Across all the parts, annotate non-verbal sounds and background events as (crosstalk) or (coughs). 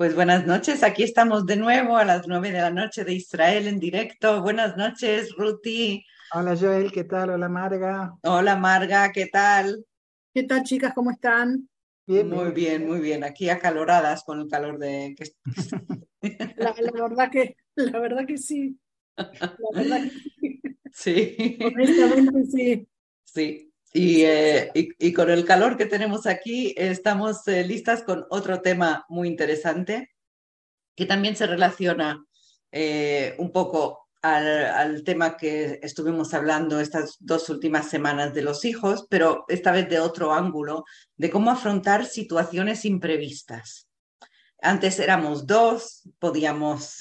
Pues buenas noches, aquí estamos de nuevo a las nueve de la noche de Israel en directo. Buenas noches, Ruti. Hola Joel, ¿qué tal? Hola Marga. Hola Marga, ¿qué tal? ¿Qué tal chicas? ¿Cómo están? Bien, muy bien, muy bien. Aquí acaloradas con el calor de... (laughs) la, la verdad que, la verdad que sí. La verdad que sí. (laughs) Sí. Honestamente sí. Sí. Eh, y, con el calor que tenemos aquí, estamos eh, listas con otro tema muy interesante que también se relaciona eh, un poco al, al, tema que estuvimos hablando estas dos últimas semanas de los hijos, pero esta vez de otro ángulo, de cómo afrontar situaciones imprevistas. Antes éramos dos, podíamos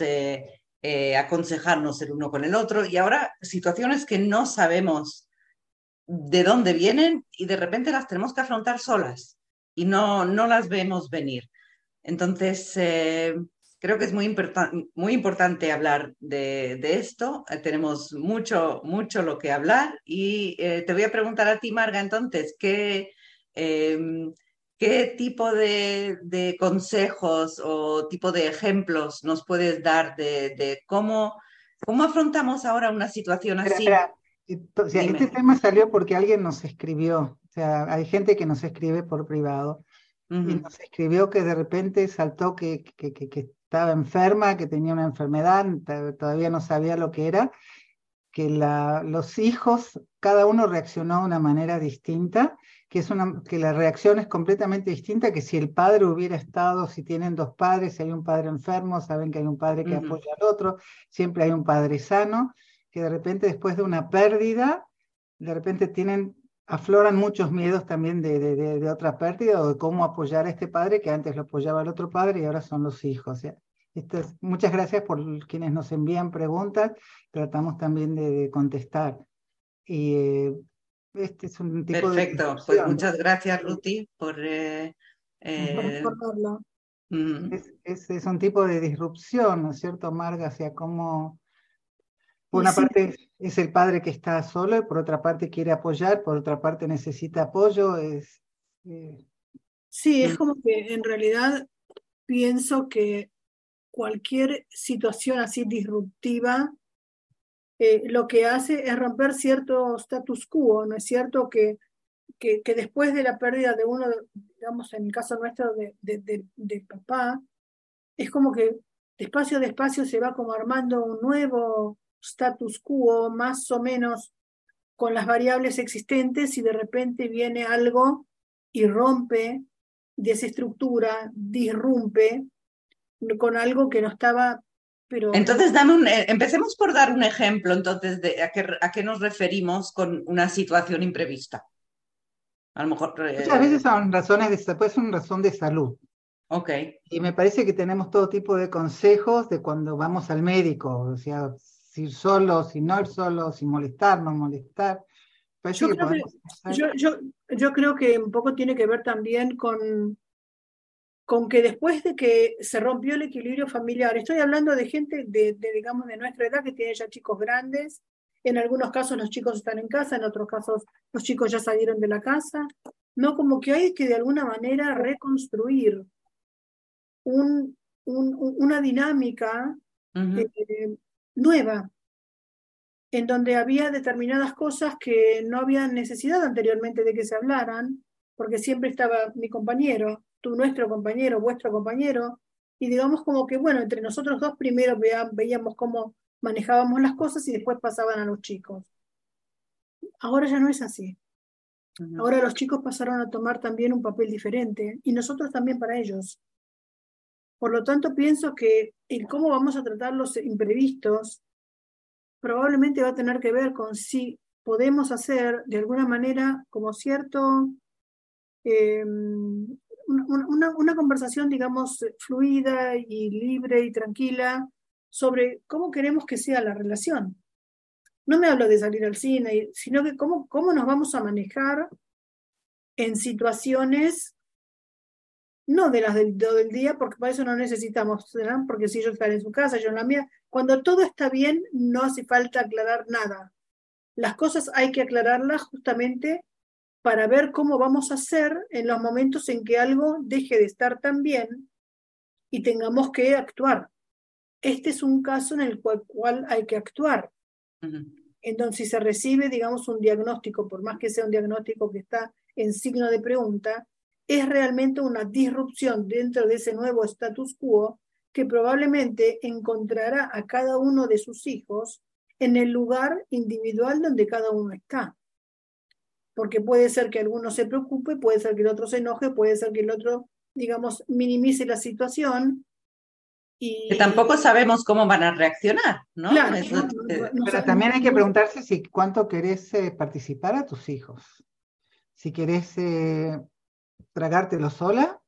aconsejarnos el uno con el otro y ahora situaciones que no sabemos de dónde vienen y de repente las tenemos que afrontar solas y no, no las vemos venir. Entonces, eh, creo que es muy, muy importante hablar de, esto. Eh, tenemos mucho, mucho lo que hablar y eh, te voy a preguntar a ti, Marga, entonces, ¿qué, em, qué tipo de, consejos o tipo de ejemplos nos puedes dar de, cómo, cómo afrontamos ahora una situación así? Este tema salió porque alguien nos escribió, o sea, hay gente que nos escribe por privado y nos escribió que de repente saltó que, que, que, estaba enferma, que tenía una enfermedad, todavía no sabía lo que era, que la, los hijos, cada uno reaccionó de una manera distinta, que, es una, que la reacción es completamente distinta que si el padre hubiera estado, si tienen dos padres, si hay un padre enfermo, saben que hay un padre que apoya al otro, siempre hay un padre sano que de repente después de una pérdida, de repente tienen, afloran muchos miedos también de, de, de, otra pérdida o de cómo apoyar a este padre que antes lo apoyaba el otro padre y ahora son los hijos. Esto es, muchas gracias por quienes nos envían preguntas, tratamos también de, contestar. Y eh, este es un tipo Perfecto, pues muchas gracias Ruti por... Eh, eh, es, es, un tipo de disrupción, ¿no es cierto, Marga? Hacia cómo por una parte es el padre que está solo y por otra parte quiere apoyar, por otra parte necesita apoyo. Es, eh, sí, es como que en realidad pienso que cualquier situación así disruptiva eh, lo que hace es romper cierto status quo, ¿no es cierto? Que, que, que, después de la pérdida de uno, digamos en el caso nuestro de, de, de papá, es como que despacio a despacio se va como armando un nuevo status quo más o menos con las variables existentes y de repente viene algo y rompe, desestructura, disrumpe con algo que no estaba... Pero... Entonces, dame un, eh, empecemos por dar un ejemplo entonces de a qué, a qué nos referimos con una situación imprevista. A lo mejor... Eh, Muchas veces son razones de, puede ser una razón de salud. Ok. Y me parece que tenemos todo tipo de consejos de cuando vamos al médico, o sea, ir solo, sin no ir solo, sin molestar, no molestar. Yo creo que, yo, yo, yo creo que un poco tiene que ver también con, con que después de que se rompió el equilibrio familiar, estoy hablando de gente de, de, digamos, de nuestra edad que tiene ya chicos grandes, en algunos casos los chicos están en casa, en otros casos los chicos ya salieron de la casa, no como que hay que de alguna manera reconstruir un, un, una dinámica nueva, en donde había determinadas cosas que no había necesidad anteriormente de que se hablaran, porque siempre estaba mi compañero, tú nuestro compañero, vuestro compañero, y digamos como que, bueno, entre nosotros dos primero veíamos cómo manejábamos las cosas y después pasaban a los chicos. Ahora ya no es así. Ahora los chicos pasaron a tomar también un papel diferente y nosotros también para ellos. Por lo tanto, pienso que el cómo vamos a tratar los imprevistos probablemente va a tener que ver con si podemos hacer de alguna manera como cierto, eh, una, una, conversación, digamos, fluida y libre y tranquila sobre cómo queremos que sea la relación. No me hablo de salir al cine, sino que cómo, cómo nos vamos a manejar en situaciones no de las del, del día, porque para eso no necesitamos, porque si yo estaré en su casa, yo en la mía, cuando todo está bien, no hace falta aclarar nada. Las cosas hay que aclararlas justamente para ver cómo vamos a hacer en los momentos en que algo deje de estar tan bien y tengamos que actuar. Este es un caso en el cual, hay que actuar. Entonces, si se recibe, digamos, un diagnóstico, por más que sea un diagnóstico que está en signo de pregunta, es realmente una disrupción dentro de ese nuevo status quo que probablemente encontrará a cada uno de sus hijos en el lugar individual donde cada uno está. Porque puede ser que alguno se preocupe, puede ser que el otro se enoje, puede ser que el otro, digamos, minimice la situación. Y... Que tampoco sabemos cómo van a reaccionar, ¿no? Pero también hay que preguntarse si cuánto querés eh, participar a tus hijos. Si querés eh, tragártelo sola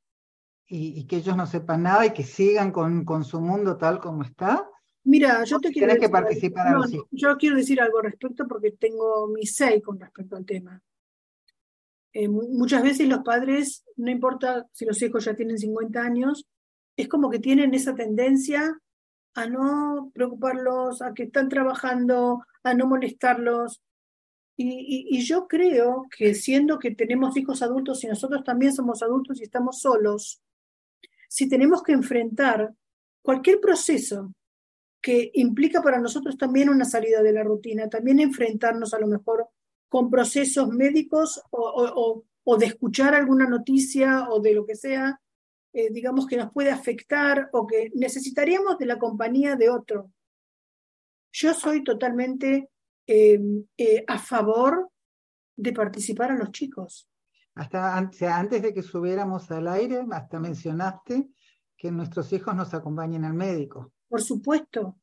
y, que ellos no sepan nada y que sigan con, con su mundo tal como está. Mira, yo te quiero decir, que participar yo quiero decir algo al respecto porque tengo mi say con respecto al tema. Eh, muchas veces los padres, no importa si los hijos ya tienen 50 años, es como que tienen esa tendencia a no preocuparlos, a que están trabajando, a no molestarlos. Y, yo creo que siendo que tenemos hijos adultos y nosotros también somos adultos y estamos solos, si tenemos que enfrentar cualquier proceso que implica para nosotros también una salida de la rutina, también enfrentarnos a lo mejor con procesos médicos o, de escuchar alguna noticia o de lo que sea, eh, digamos que nos puede afectar o que necesitaríamos de la compañía de otro. Yo soy totalmente Em, eh, a favor de participar a los chicos. Hasta antes de que subiéramos al aire, hasta mencionaste que nuestros hijos nos acompañen al médico. Por supuesto,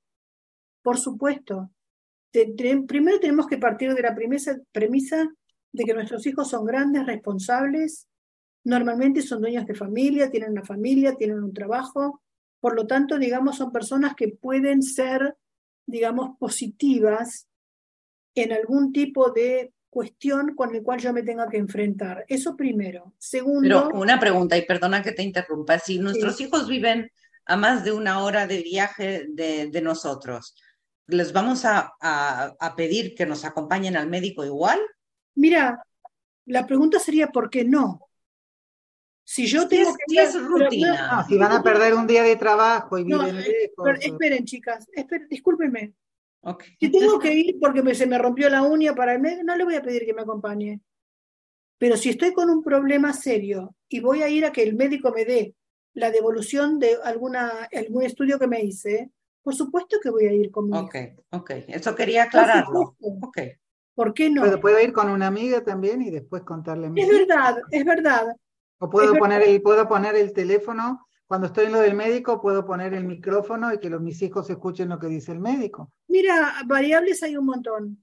por supuesto. primero tenemos que partir de la premisa, premisa de que nuestros hijos son grandes, responsables, normalmente son dueños de familia, tienen una familia, tienen un trabajo, por lo tanto, digamos, son personas que pueden ser, digamos, positivas en algún tipo de cuestión con el cual yo me tenga que enfrentar. Eso primero. Segundo. Pero una pregunta, y perdona que te interrumpa. Si nuestros hijos viven a más de una hora de viaje de, nosotros, ¿les vamos a, pedir que nos acompañen al médico igual? Mira, la pregunta sería ¿por qué no? Si yo tengo que... Es rutina. si van a perder un día de trabajo y viven eh, lejos. Esperen, chicas, discúlpenme. Si tengo que ir porque se me rompió la uña para el médico, no le voy a pedir que me acompañe. Pero si estoy con un problema serio y voy a ir a que el médico me dé la devolución de alguna, algún estudio que me hice, por supuesto que voy a ir conmigo. Ok, ok. Eso quería aclararlo. Okay. ¿Por qué no? puedo ir con una amiga también y después contarle. Es verdad, es verdad. O puedo, poner, el, puedo poner el teléfono cuando estoy en lo del médico, puedo poner el micrófono y que los, mis hijos escuchen lo que dice el médico. Mira, variables hay un montón.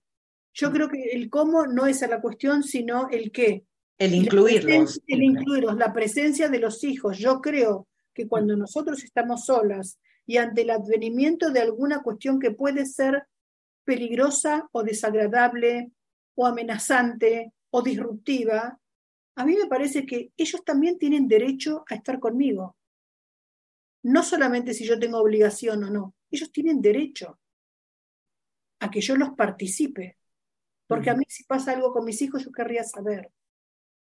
Yo mm. creo que el cómo no es la cuestión, sino el qué. El incluirlos. El incluirlos, la presencia de los hijos. Yo creo que cuando nosotros estamos solas y ante el advenimiento de alguna cuestión que puede ser peligrosa o desagradable o amenazante o disruptiva, a mí me parece que ellos también tienen derecho a estar conmigo no solamente si yo tengo obligación o no, ellos tienen derecho a que yo los participe. Porque a mí si pasa algo con mis hijos, yo querría saber.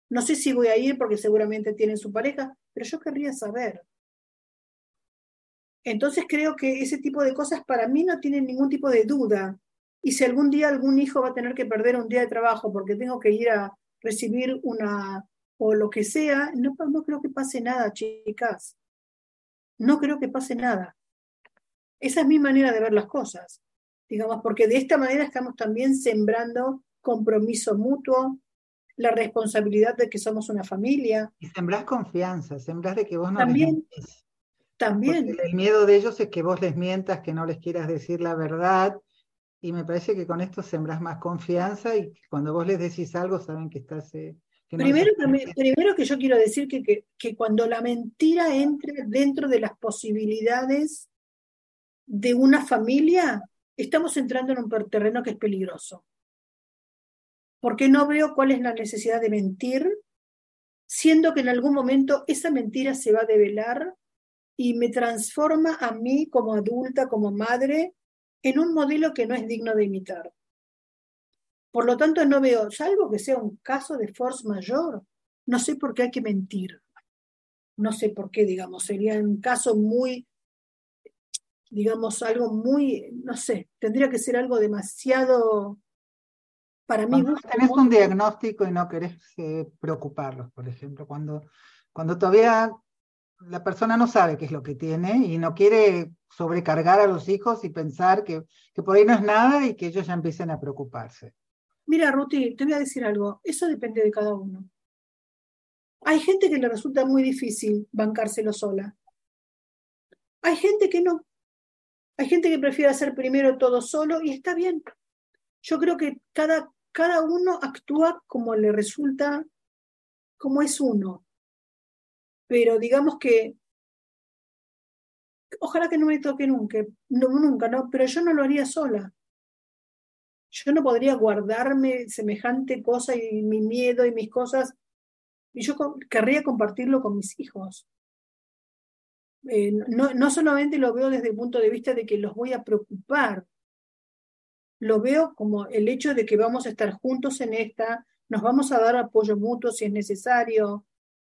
No sé si voy a ir porque seguramente tienen su pareja, pero yo querría saber. Entonces creo que ese tipo de cosas para mí no tienen ningún tipo de duda. Y si algún día algún hijo va a tener que perder un día de trabajo porque tengo que ir a recibir una o lo que sea, no, no creo que pase nada, chicas no creo que pase nada. Esa es mi manera de ver las cosas, digamos, porque de esta manera estamos también sembrando compromiso mutuo, la responsabilidad de que somos una familia. Y sembrás confianza, sembrás de que vos no también, les También. el miedo de ellos es que vos les mientas, que no les quieras decir la verdad. Y me parece que con esto sembrás más confianza y cuando vos les decís algo saben que estás eh, Primero, que, primero que yo quiero decir que, que, cuando la mentira entre dentro de las posibilidades de una familia, estamos entrando en un terreno que es peligroso. Porque no veo cuál es la necesidad de mentir, siendo que en algún momento esa mentira se va a develar y me transforma a mí como adulta, como madre, en un modelo que no es digno de imitar. Por lo tanto, no veo, salvo que sea un caso de force mayor, no sé por qué hay que mentir. no sé por qué, digamos, sería un caso muy, digamos, algo muy, no sé, tendría que ser algo demasiado para mí. Cuando tenés un diagnóstico y no querés eh, preocuparlos, por ejemplo, cuando, cuando todavía la persona no sabe qué es lo que tiene y no quiere sobrecargar a los hijos y pensar que, que por ahí no es nada y que ellos ya empiecen a preocuparse. Mira, Ruti, te voy a decir algo, eso depende de cada uno. Hay gente que le resulta muy difícil bancárselo sola. Hay gente que no. Hay gente que prefiere hacer primero todo solo y está bien. Yo creo que cada, cada uno actúa como le resulta, como es uno. Pero digamos que, ojalá que no me toque nunca, no, nunca, ¿no? Pero yo no lo haría sola. Yo no podría guardarme semejante cosa y mi miedo y mis cosas y yo querría compartirlo con mis hijos. Eh, no, no solamente lo veo desde el punto de vista de que los voy a preocupar, lo veo como el hecho de que vamos a estar juntos en esta, nos vamos a dar apoyo mutuo si es necesario,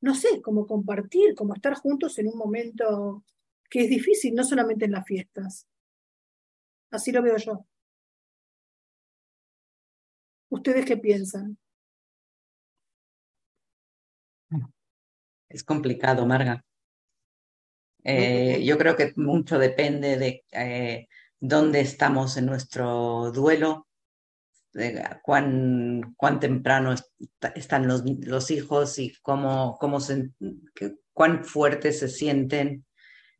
no sé, como compartir, como estar juntos en un momento que es difícil, no solamente en las fiestas. Así lo veo yo. ¿Ustedes qué piensan? Es complicado, Marga. Eh, yo creo que mucho depende de eh, dónde estamos en nuestro duelo, de cuán, cuán temprano están los, los, hijos y cómo, cómo se, cuán fuertes se sienten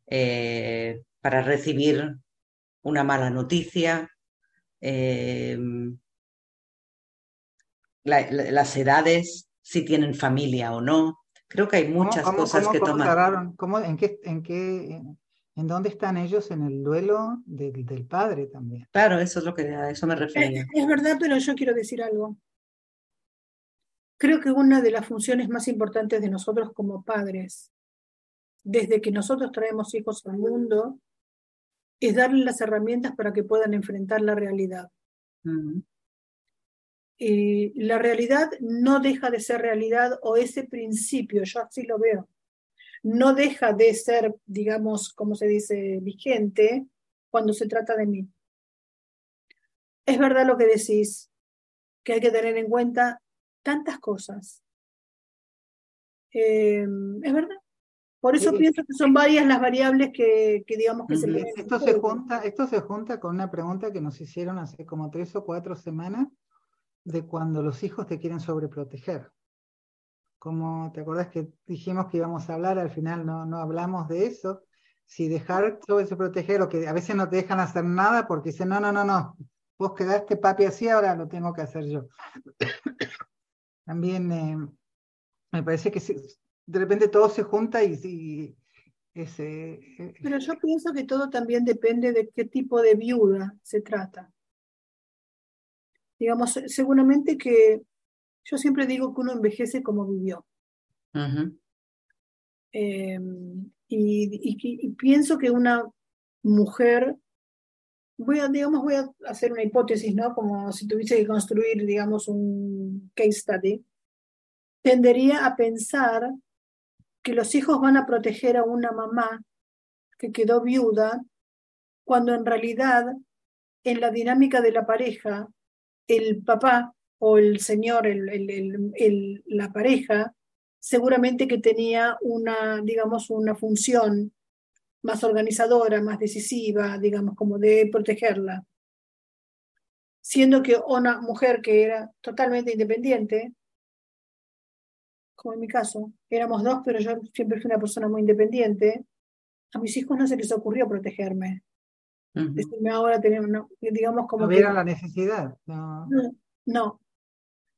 eh, para recibir una mala noticia. Las edades, si tienen familia o no. Creo que hay muchas cosas que tomar. en, qué, en, qué, en, dónde están ellos en el duelo del, del padre también? Claro, eso es lo que a eso me refiero. Es, verdad, pero yo quiero decir algo. Creo que una de las funciones más importantes de nosotros como padres, desde que nosotros traemos hijos al mundo, es darles las herramientas para que puedan enfrentar la realidad. Y la realidad no deja de ser realidad o ese principio, yo así lo veo, no deja de ser, digamos, como se dice, vigente cuando se trata de mí. Es verdad lo que decís, que hay que tener en cuenta tantas cosas. Eh, es verdad. Por eso pienso que son varias las variables que, que digamos que se Esto se, junta, esto se junta con una pregunta que nos hicieron hace como tres o cuatro semanas de cuando los hijos te quieren sobreproteger. Como te acordás que dijimos que íbamos a hablar, al final no, no hablamos de eso. Si dejar sobreproteger o que a veces no te dejan hacer nada porque dicen, no, no, no, no, vos quedaste papi así, ahora lo tengo que hacer yo. (coughs) También eh, me parece que de repente todo se junta y, y ese, eh, Pero yo pienso que todo también depende de qué tipo de viuda se trata digamos, seguramente que yo siempre digo que uno envejece como vivió. Em, y, pienso que una mujer, voy a, digamos, voy a hacer una hipótesis, ¿no? Como si tuviese que construir, digamos, un case study, tendería a pensar que los hijos van a proteger a una mamá que quedó viuda, cuando en realidad en la dinámica de la pareja el papá o el señor, la pareja, seguramente que tenía una, digamos, una función más organizadora, más decisiva, digamos, como de protegerla. Siendo que una mujer que era totalmente independiente, como en mi caso, éramos dos, pero yo siempre fui una persona muy independiente, a mis hijos no se les ocurrió protegerme ahora tenemos, digamos como... No la necesidad. No. no.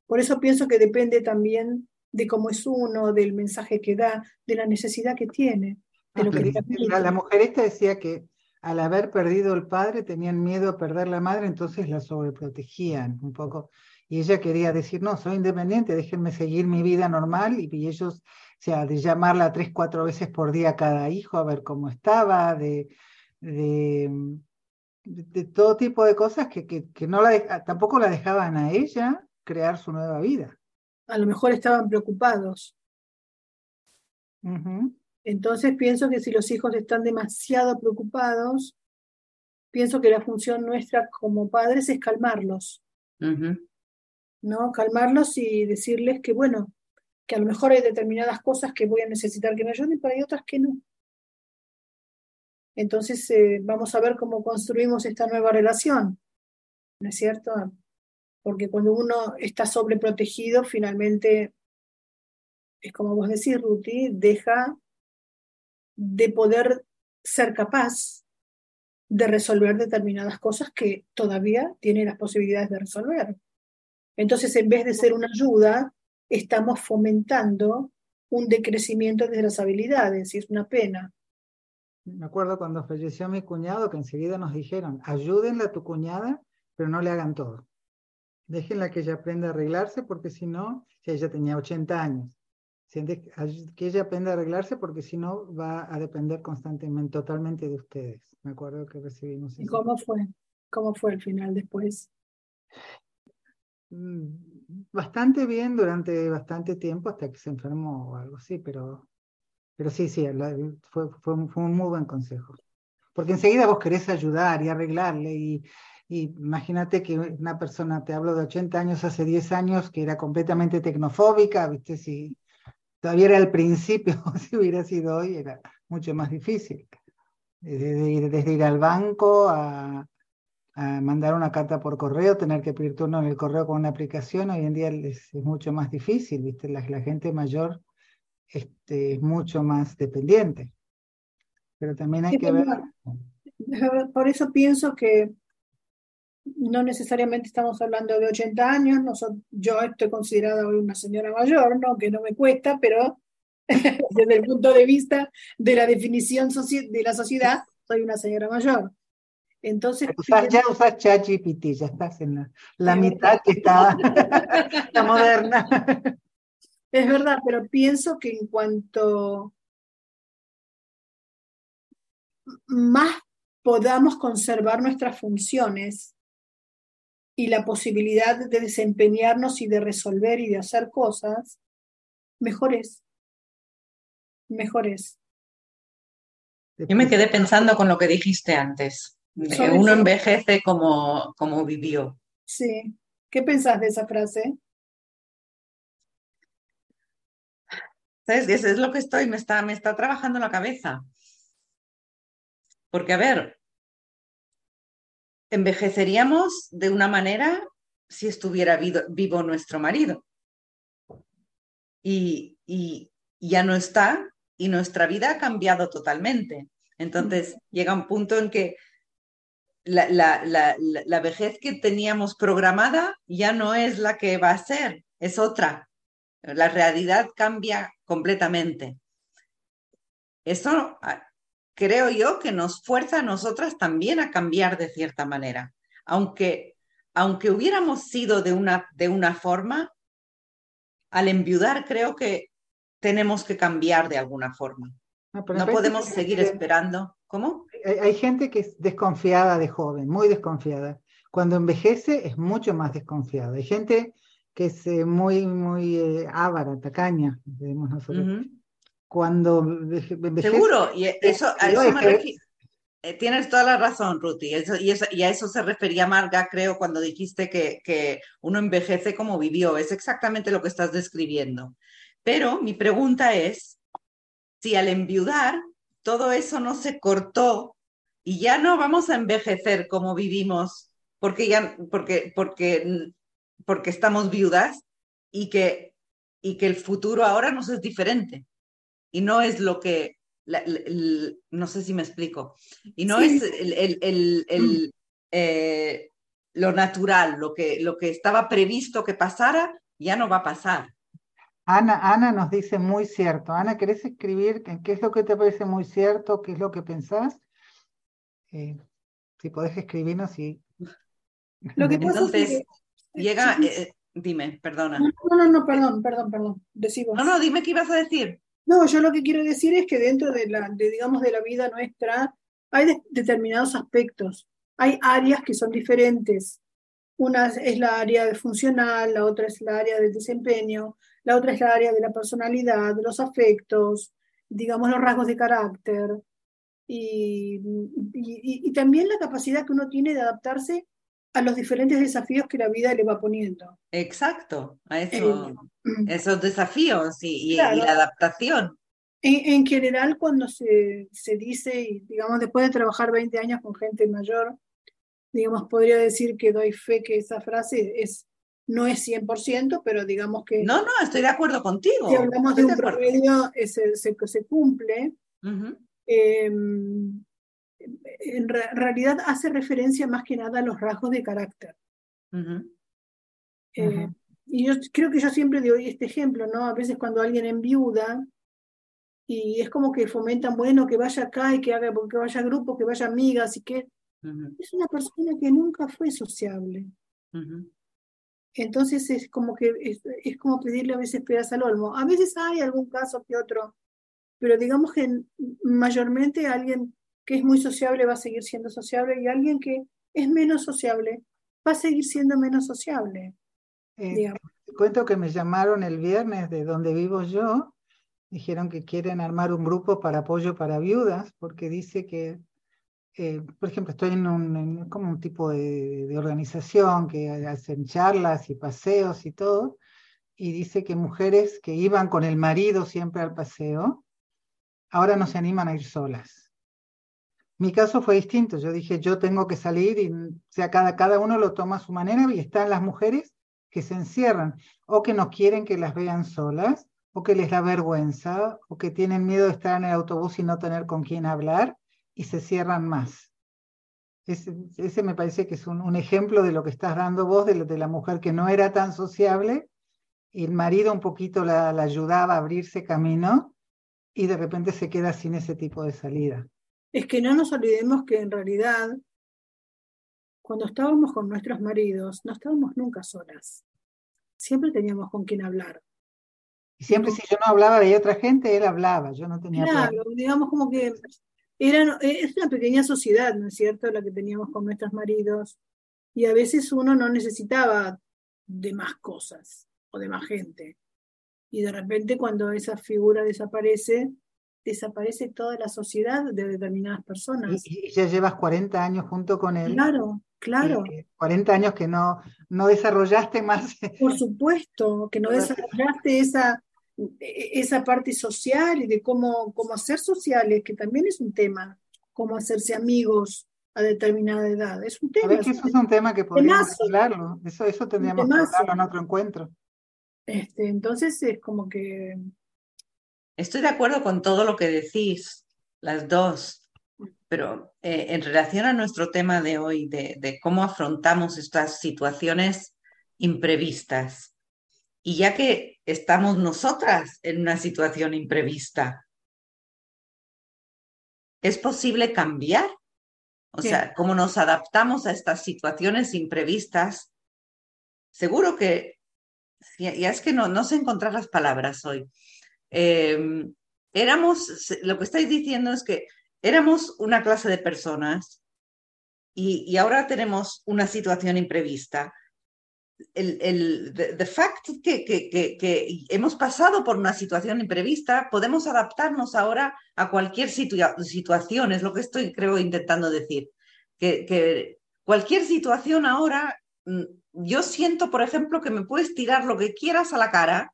Por eso pienso que depende también de cómo es uno, del mensaje que da, de la necesidad que tiene. Ah, la, mujer esta decía que al haber perdido el padre tenían miedo a perder la madre, entonces la sobreprotegían un poco. Y ella quería decir, no, soy independiente, déjenme seguir mi vida normal. Y, ellos, o sea, de llamarla tres, cuatro veces por día a cada hijo a ver cómo estaba, de, de, de, todo tipo de cosas que, que, no la tampoco la dejaban a ella crear su nueva vida. A lo mejor estaban preocupados. Entonces pienso que si los hijos están demasiado preocupados, pienso que la función nuestra como padres es calmarlos. ¿No? Calmarlos y decirles que, bueno, que a lo mejor hay determinadas cosas que voy a necesitar que me ayuden, pero hay otras que no. Entonces eh, vamos a ver cómo construimos esta nueva relación, ¿no es cierto? Porque cuando uno está sobreprotegido, finalmente, es como vos decís, Ruti, deja de poder ser capaz de resolver determinadas cosas que todavía tiene las posibilidades de resolver. Entonces, en vez de ser una ayuda, estamos fomentando un decrecimiento de las habilidades y es una pena. Me acuerdo cuando falleció mi cuñado que enseguida nos dijeron, ayúdenle a tu cuñada, pero no le hagan todo. Déjenla que ella aprenda a arreglarse porque si no, si ella tenía 80 años, que ella aprenda a arreglarse porque si no va a depender constantemente, totalmente de ustedes. Me acuerdo que recibimos. ¿Y cómo fue? ¿Cómo fue el final después? Mm, bastante bien durante bastante tiempo hasta que se enfermó o algo así, pero, pero sí, sí, fue, fue, un muy buen consejo. Porque enseguida vos querés ayudar y arreglarle y, imagínate que una persona, te hablo de 80 años, hace 10 años, que era completamente tecnofóbica, ¿viste? Si, todavía era el principio, (laughs) si hubiera sido hoy, era mucho más difícil. Desde ir, desde ir al banco a, mandar una carta por correo, tener que pedir turno en el correo con una aplicación, hoy en día es, mucho más difícil, ¿viste? La, gente mayor este, es mucho más dependiente. Pero también hay que ver... Por eso pienso que no necesariamente estamos hablando de 80 años, yo estoy considerada hoy una señora mayor, ¿no? que no me cuesta, pero (laughs) desde el punto de vista de la definición de la sociedad, soy una señora mayor. Entonces, ya usas ChatGPT, ya estás en la, mitad que (laughs) está (laughs) la moderna. Es verdad, pero pienso que en cuanto más podamos conservar nuestras funciones y la posibilidad de desempeñarnos y de resolver y de hacer cosas, mejor es. Mejor es. Yo me quedé pensando con lo que dijiste antes. Uno envejece como, como vivió. Sí. ¿Qué pensás de esa frase? ¿Sabes? Eso es lo que estoy, me está, me está trabajando la cabeza. Porque, a ver, envejeceríamos de una manera si estuviera vivo, nuestro marido. Y, ya no está y nuestra vida ha cambiado totalmente. Entonces llega un punto en que la, la, vejez que teníamos programada ya no es la que va a ser, es otra. La realidad cambia completamente. Eso creo yo que nos fuerza a nosotras también a cambiar de cierta manera. Aunque, aunque hubiéramos sido de una, de una forma, al enviudar creo que tenemos que cambiar de alguna forma. No, podemos seguir esperando. ¿Cómo? Hay, gente que es desconfiada de joven, muy desconfiada. Cuando envejece es mucho más desconfiada. Hay gente que es eh, muy, muy eh, ávara, tacaña, decimos nosotros cuando Seguro, y eso, a eso me eh, Tienes toda la razón, Ruti, y, a eso se refería Marga, creo, cuando dijiste que, que uno envejece como vivió. Es exactamente lo que estás describiendo. Pero mi pregunta es, si al enviudar todo eso no se cortó y ya no vamos a envejecer como vivimos porque ya porque porque porque estamos viudas y que y que el futuro ahora nos es diferente y no es lo que, no sé si me explico, y no es el, mm. eh, lo natural, lo que, lo que estaba previsto que pasara, ya no va a pasar. Ana, Ana nos dice muy cierto. Ana, ¿querés escribir qué es lo que te parece muy cierto? ¿Qué es lo que pensás? Eh, si podés escribirnos y... Lo que Entonces, llega, eh, dime, perdona. No, no, no, perdón, perdón, perdón. No, no, dime qué ibas a decir. No, yo lo que quiero decir es que dentro de la, digamos, de la vida nuestra hay determinados aspectos. Hay áreas que son diferentes. Una es la área funcional, la otra es la área del desempeño, la otra es la área de la personalidad, de los afectos. digamos, los rasgos de carácter y, y, también la capacidad que uno tiene de adaptarse a los diferentes desafíos que la vida le va poniendo. Exacto, a eso, eh, esos desafíos y, la adaptación. En, en, general, cuando se, se dice, digamos, después de trabajar 20 años con gente mayor, digamos, podría decir que doy fe que esa frase es no es 100%, pero digamos que... No, no, estoy de acuerdo contigo. Si hablamos de un promedio, se, se, se cumple. Em, en realidad hace referencia más que nada a los rasgos de carácter. Eh, y yo creo que yo siempre doy este ejemplo, ¿no? A veces cuando alguien enviuda y es como que fomentan, bueno, que vaya acá y que haga, que vaya a grupo, que vaya amigas y que es una persona que nunca fue sociable. Entonces es como que es, como pedirle a veces peras al olmo. A veces hay algún caso que otro, pero digamos que mayormente alguien que es muy sociable va a seguir siendo sociable y alguien que es menos sociable va a seguir siendo menos sociable. Eh, cuento que me llamaron el viernes de donde vivo yo, dijeron que quieren armar un grupo para apoyo para viudas, porque dice que eh, por ejemplo, estoy en, un, como un tipo de, organización que hacen charlas y paseos y todo, y dice que mujeres que iban con el marido siempre al paseo, ahora no se animan a ir solas. Mi caso fue distinto, yo dije, yo tengo que salir y sea, cada, cada uno lo toma a su manera y están las mujeres que se encierran o que no quieren que las vean solas o que les da vergüenza o que tienen miedo de estar en el autobús y no tener con quién hablar y se cierran más. Ese, me parece que es un, ejemplo de lo que estás dando vos, de, la mujer que no era tan sociable el marido un poquito la, la ayudaba a abrirse camino y de repente se queda sin ese tipo de salida. Es que no nos olvidemos que en realidad, cuando estábamos con nuestros maridos, no estábamos nunca solas. Siempre teníamos con quien hablar. Y siempre si yo no hablaba de otra gente, él hablaba, yo no tenía Claro, digamos como que era, es una pequeña sociedad, ¿no es cierto?, la que teníamos con nuestros maridos. Y a veces uno no necesitaba de más cosas o de más gente. Y de repente cuando esa figura desaparece, desaparece toda la sociedad de determinadas personas. Y, ya llevas 40 años junto con él. Claro, claro. 40 años que no, no desarrollaste más. Por supuesto, que no desarrollaste esa, esa parte social y de cómo, cómo hacer sociales, que también es un tema, cómo hacerse amigos a determinada edad. Es un tema. eso es un tema que podríamos hablarlo. Eso, eso tendríamos que hablarlo en otro encuentro. Este, entonces es como que. Estoy de acuerdo con todo lo que decís, las dos, pero eh, en relación a nuestro tema de hoy, de, de cómo afrontamos estas situaciones imprevistas, y ya que estamos nosotras en una situación imprevista, ¿es posible cambiar? O sea, cómo nos adaptamos a estas situaciones imprevistas. Seguro que, ya es que no, no sé encontrar las palabras hoy. Em, éramos, lo que estáis diciendo es que éramos una clase de personas y, y ahora tenemos una situación imprevista el, el the, fact que, que, que, hemos pasado por una situación imprevista, podemos adaptarnos ahora a cualquier situación, es lo que estoy, creo, intentando decir. Que, que cualquier situación ahora, mm, yo siento, por ejemplo, que me puedes tirar lo que quieras a la cara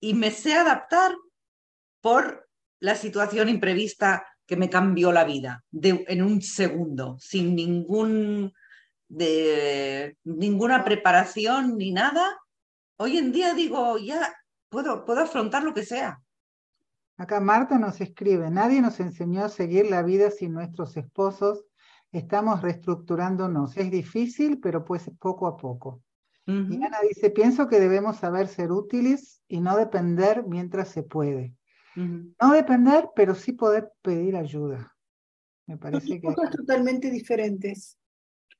y me sé adaptar por la situación imprevista que me cambió la vida de, en un segundo, sin ningún de ninguna preparación ni nada, hoy en día digo, ya puedo, puedo afrontar lo que sea. Acá Marta nos escribe, nadie nos enseñó a seguir la vida sin nuestros esposos, estamos reestructurándonos, es difícil, pero pues poco a poco. Y Ana dice, pienso que debemos saber ser útiles y no depender mientras se puede. No depender, pero sí poder pedir ayuda. Me parece que... Cosas totalmente diferentes.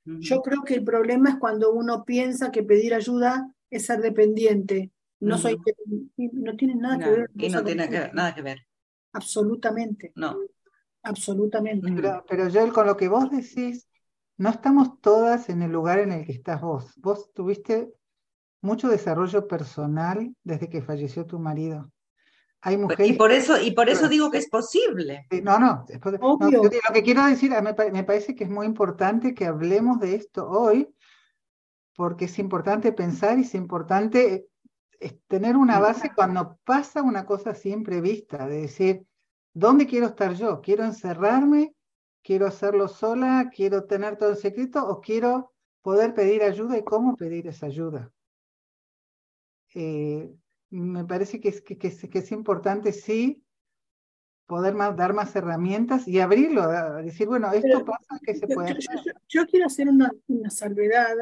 Yo creo que el problema es cuando uno piensa que pedir ayuda es ser dependiente. No soy no tiene nada que ver. Y no tiene nada que ver. Absolutamente. No. Absolutamente. Pero, pero Joel, con lo que vos decís, no estamos todas en el lugar en el que estás vos. Vos tuviste mucho desarrollo personal desde que falleció tu marido. Hay mujeres. Y por eso, y por eso digo que es posible. No, no, lo que quiero decir, me, parece que es muy importante que hablemos de esto hoy, porque es importante pensar y es importante eh, tener una base cuando pasa una cosa siempre vista, de decir, ¿dónde quiero estar yo? ¿Quiero encerrarme? ¿Quiero hacerlo sola? ¿Quiero tener todo el secreto? ¿O quiero poder pedir ayuda y cómo pedir esa ayuda? Eh, me parece que es, que, que, es importante, sí, poder más, dar más herramientas y abrirlo, decir, bueno, esto pasa, que se puede hacer? Yo, quiero hacer una, una, salvedad,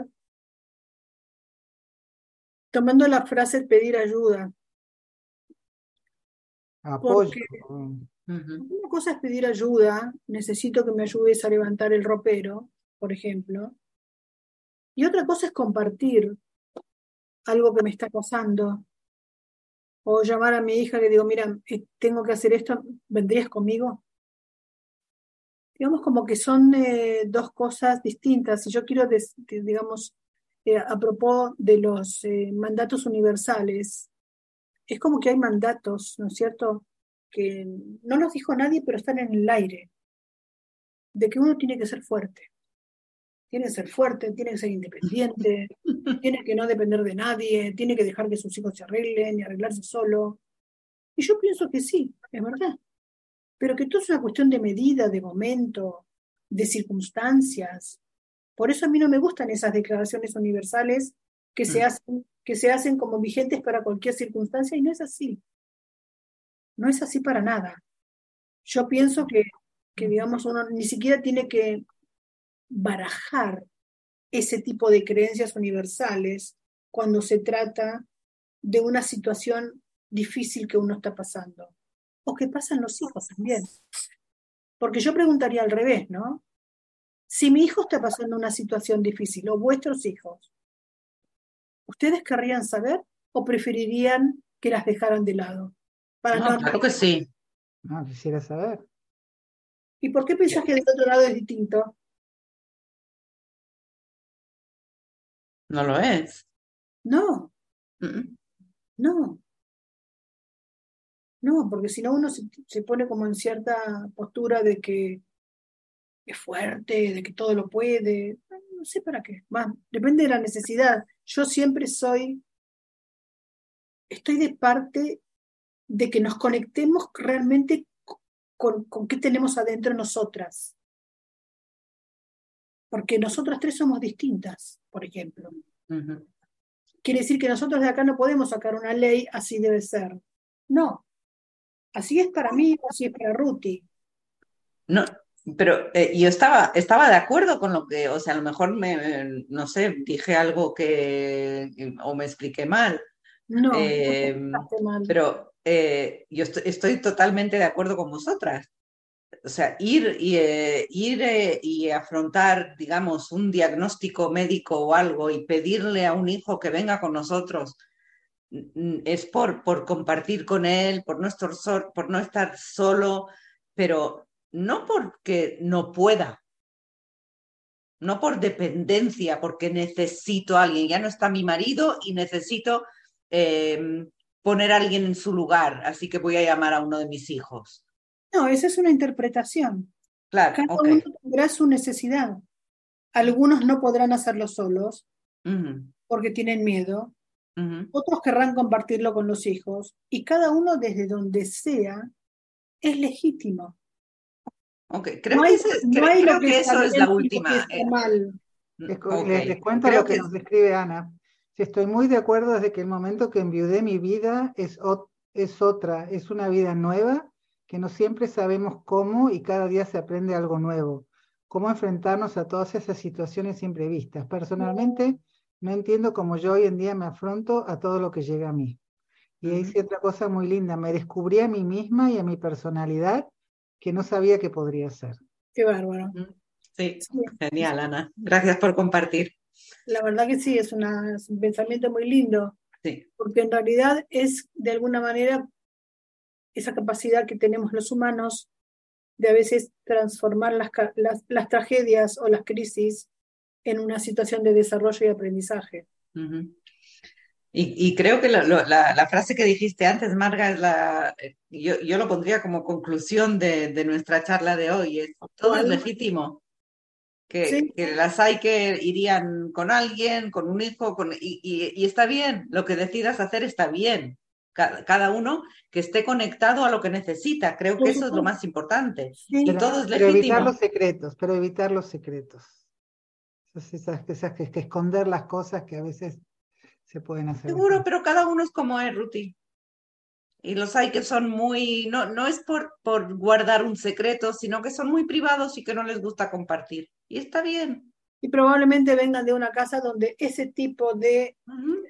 tomando la frase pedir ayuda. Apoyo. Una cosa es pedir ayuda, necesito que me ayudes a levantar el ropero, por ejemplo. Y otra cosa es compartir algo que me está pasando o llamar a mi hija que digo, mira, eh, tengo que hacer esto, ¿vendrías conmigo? Digamos como que son eh, dos cosas distintas. Y yo quiero, digamos, eh, a propósito de los mandatos universales, es como que hay mandatos, ¿no es cierto? Que no los dijo nadie, pero están en el aire, de que uno tiene que ser fuerte tiene que ser fuerte, tiene que ser independiente, (laughs) tiene que no depender de nadie, tiene que dejar que sus hijos se arreglen y arreglarse solo. Y yo pienso que sí, es verdad. Pero que todo es una cuestión de medida, de momento, de circunstancias. Por eso a mí no me gustan esas declaraciones universales que se mm. hacen, que se hacen como vigentes para cualquier circunstancia y no es así. No es así para nada. Yo pienso que, que digamos, uno ni siquiera tiene que barajar ese tipo de creencias universales cuando se trata de una situación difícil que uno está pasando. O que pasan los hijos también. Porque yo preguntaría al revés, ¿no? Si mi hijo está pasando una situación difícil, o vuestros hijos, ¿ustedes querrían saber o preferirían que las dejaran de lado? Para no, claro que sí. No, quisiera saber. ¿Y por qué pensás que del otro lado es distinto? No lo es. No. No. No, porque si no uno se, pone como en cierta postura de que es fuerte, de que todo lo puede. No sé para qué. depende de la necesidad. Yo siempre soy, estoy de parte de que nos conectemos realmente con, con qué tenemos adentro nosotras porque nosotras tres somos distintas, por ejemplo. Quiere decir que nosotros de acá no podemos sacar una ley, así debe ser. No. Así es para mí, así es para Ruti. No, pero eh, yo estaba, estaba de acuerdo con lo que, o sea, a lo mejor me, no sé, dije algo que, o me expliqué mal. No, em, mal. pero eh, yo estoy, totalmente de acuerdo con vosotras o sea, ir y, eh, ir, eh, y afrontar, digamos, un diagnóstico médico o algo y pedirle a un hijo que venga con nosotros es por, por compartir con él, por por no estar solo, pero no porque no pueda, no por dependencia, porque necesito a alguien. Ya no está mi marido y necesito em, poner a alguien en su lugar, así que voy a llamar a uno de mis hijos. No, esa es una interpretación. Claro, Cada uno tendrá su necesidad. Algunos no podrán hacerlo solos porque tienen miedo. Otros querrán compartirlo con los hijos. Y cada uno desde donde sea es legítimo. Okay. Creo, que, eso es la última. Eh, les, cuento lo que, nos describe Ana. Estoy muy de acuerdo desde que el momento que enviudé mi vida es, es otra, es una vida nueva que no siempre sabemos cómo y cada día se aprende algo nuevo, cómo enfrentarnos a todas esas situaciones imprevistas. Personalmente, no entiendo cómo yo hoy en día me afronto a todo lo que llega a mí. Y hice otra cosa muy linda, me descubrí a mí misma y a mi personalidad que no sabía que podría ser. Qué bárbaro. Sí, genial, Ana. Gracias por compartir. La verdad que sí, es, es un pensamiento muy lindo. Sí. Porque en realidad es de alguna manera esa capacidad que tenemos los humanos de a veces transformar las, las, tragedias o las crisis en una situación de desarrollo y aprendizaje. Y, creo que la, frase que dijiste antes, Marga, es la, yo, yo lo pondría como conclusión de, de, nuestra charla de hoy. Es, todo es legítimo. Que, que, las hay que irían con alguien, con un hijo, con, y, y, está bien, lo que decidas hacer está bien. Cada, uno que esté conectado a lo que necesita. Creo que eso es lo más importante. y todo es legítimo. Pero evitar los secretos, pero evitar los secretos. Esas, esas, que, que esconder las cosas que a veces se pueden hacer. Seguro, pero cada uno es como es, Ruti. Y los hay que son muy, no, no es por, por guardar un secreto, sino que son muy privados y que no les gusta compartir. Y está bien. Y probablemente vengan de una casa donde ese tipo de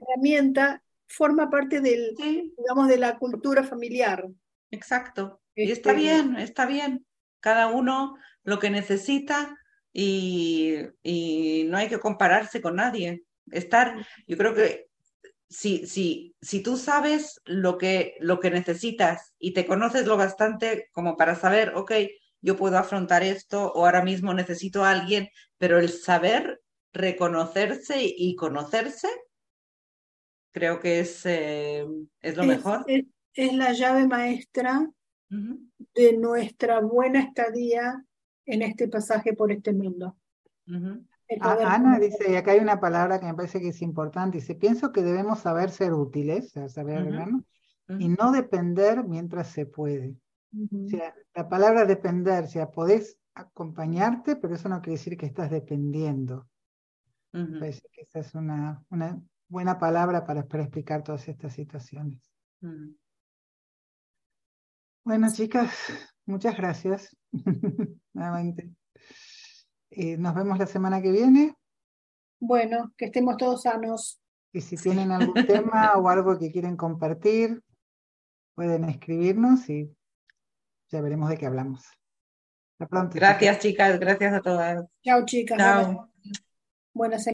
herramienta forma parte del, digamos, de la cultura familiar. Exacto. Y está este, bien, está bien. Cada uno lo que necesita y, y no hay que compararse con nadie. Estar, yo creo que si, si, si tú sabes lo que, lo que necesitas y te conoces lo bastante como para saber, ok, yo puedo afrontar esto o ahora mismo necesito a alguien, pero el saber reconocerse y conocerse, creo que es, eh, es lo mejor. Es, la llave maestra de nuestra buena estadía en este pasaje por este mundo. Ana dice, y acá hay una palabra que me parece que es importante, dice, pienso que debemos saber ser útiles, saber, y no depender mientras se puede. O sea, la palabra depender, o sea, podés acompañarte, pero eso no quiere decir que estás dependiendo. Me parece que esa es una, una buena palabra para, para, explicar todas estas situaciones. Bueno, chicas, muchas gracias. (laughs) Nuevamente. Eh, nos vemos la semana que viene. Bueno, que estemos todos sanos. Y si tienen algún tema o algo que quieren compartir, pueden escribirnos y ya veremos de qué hablamos. Hasta pronto. Gracias, chicas. Gracias a todas. Chao, chicas. Chao. Buenas,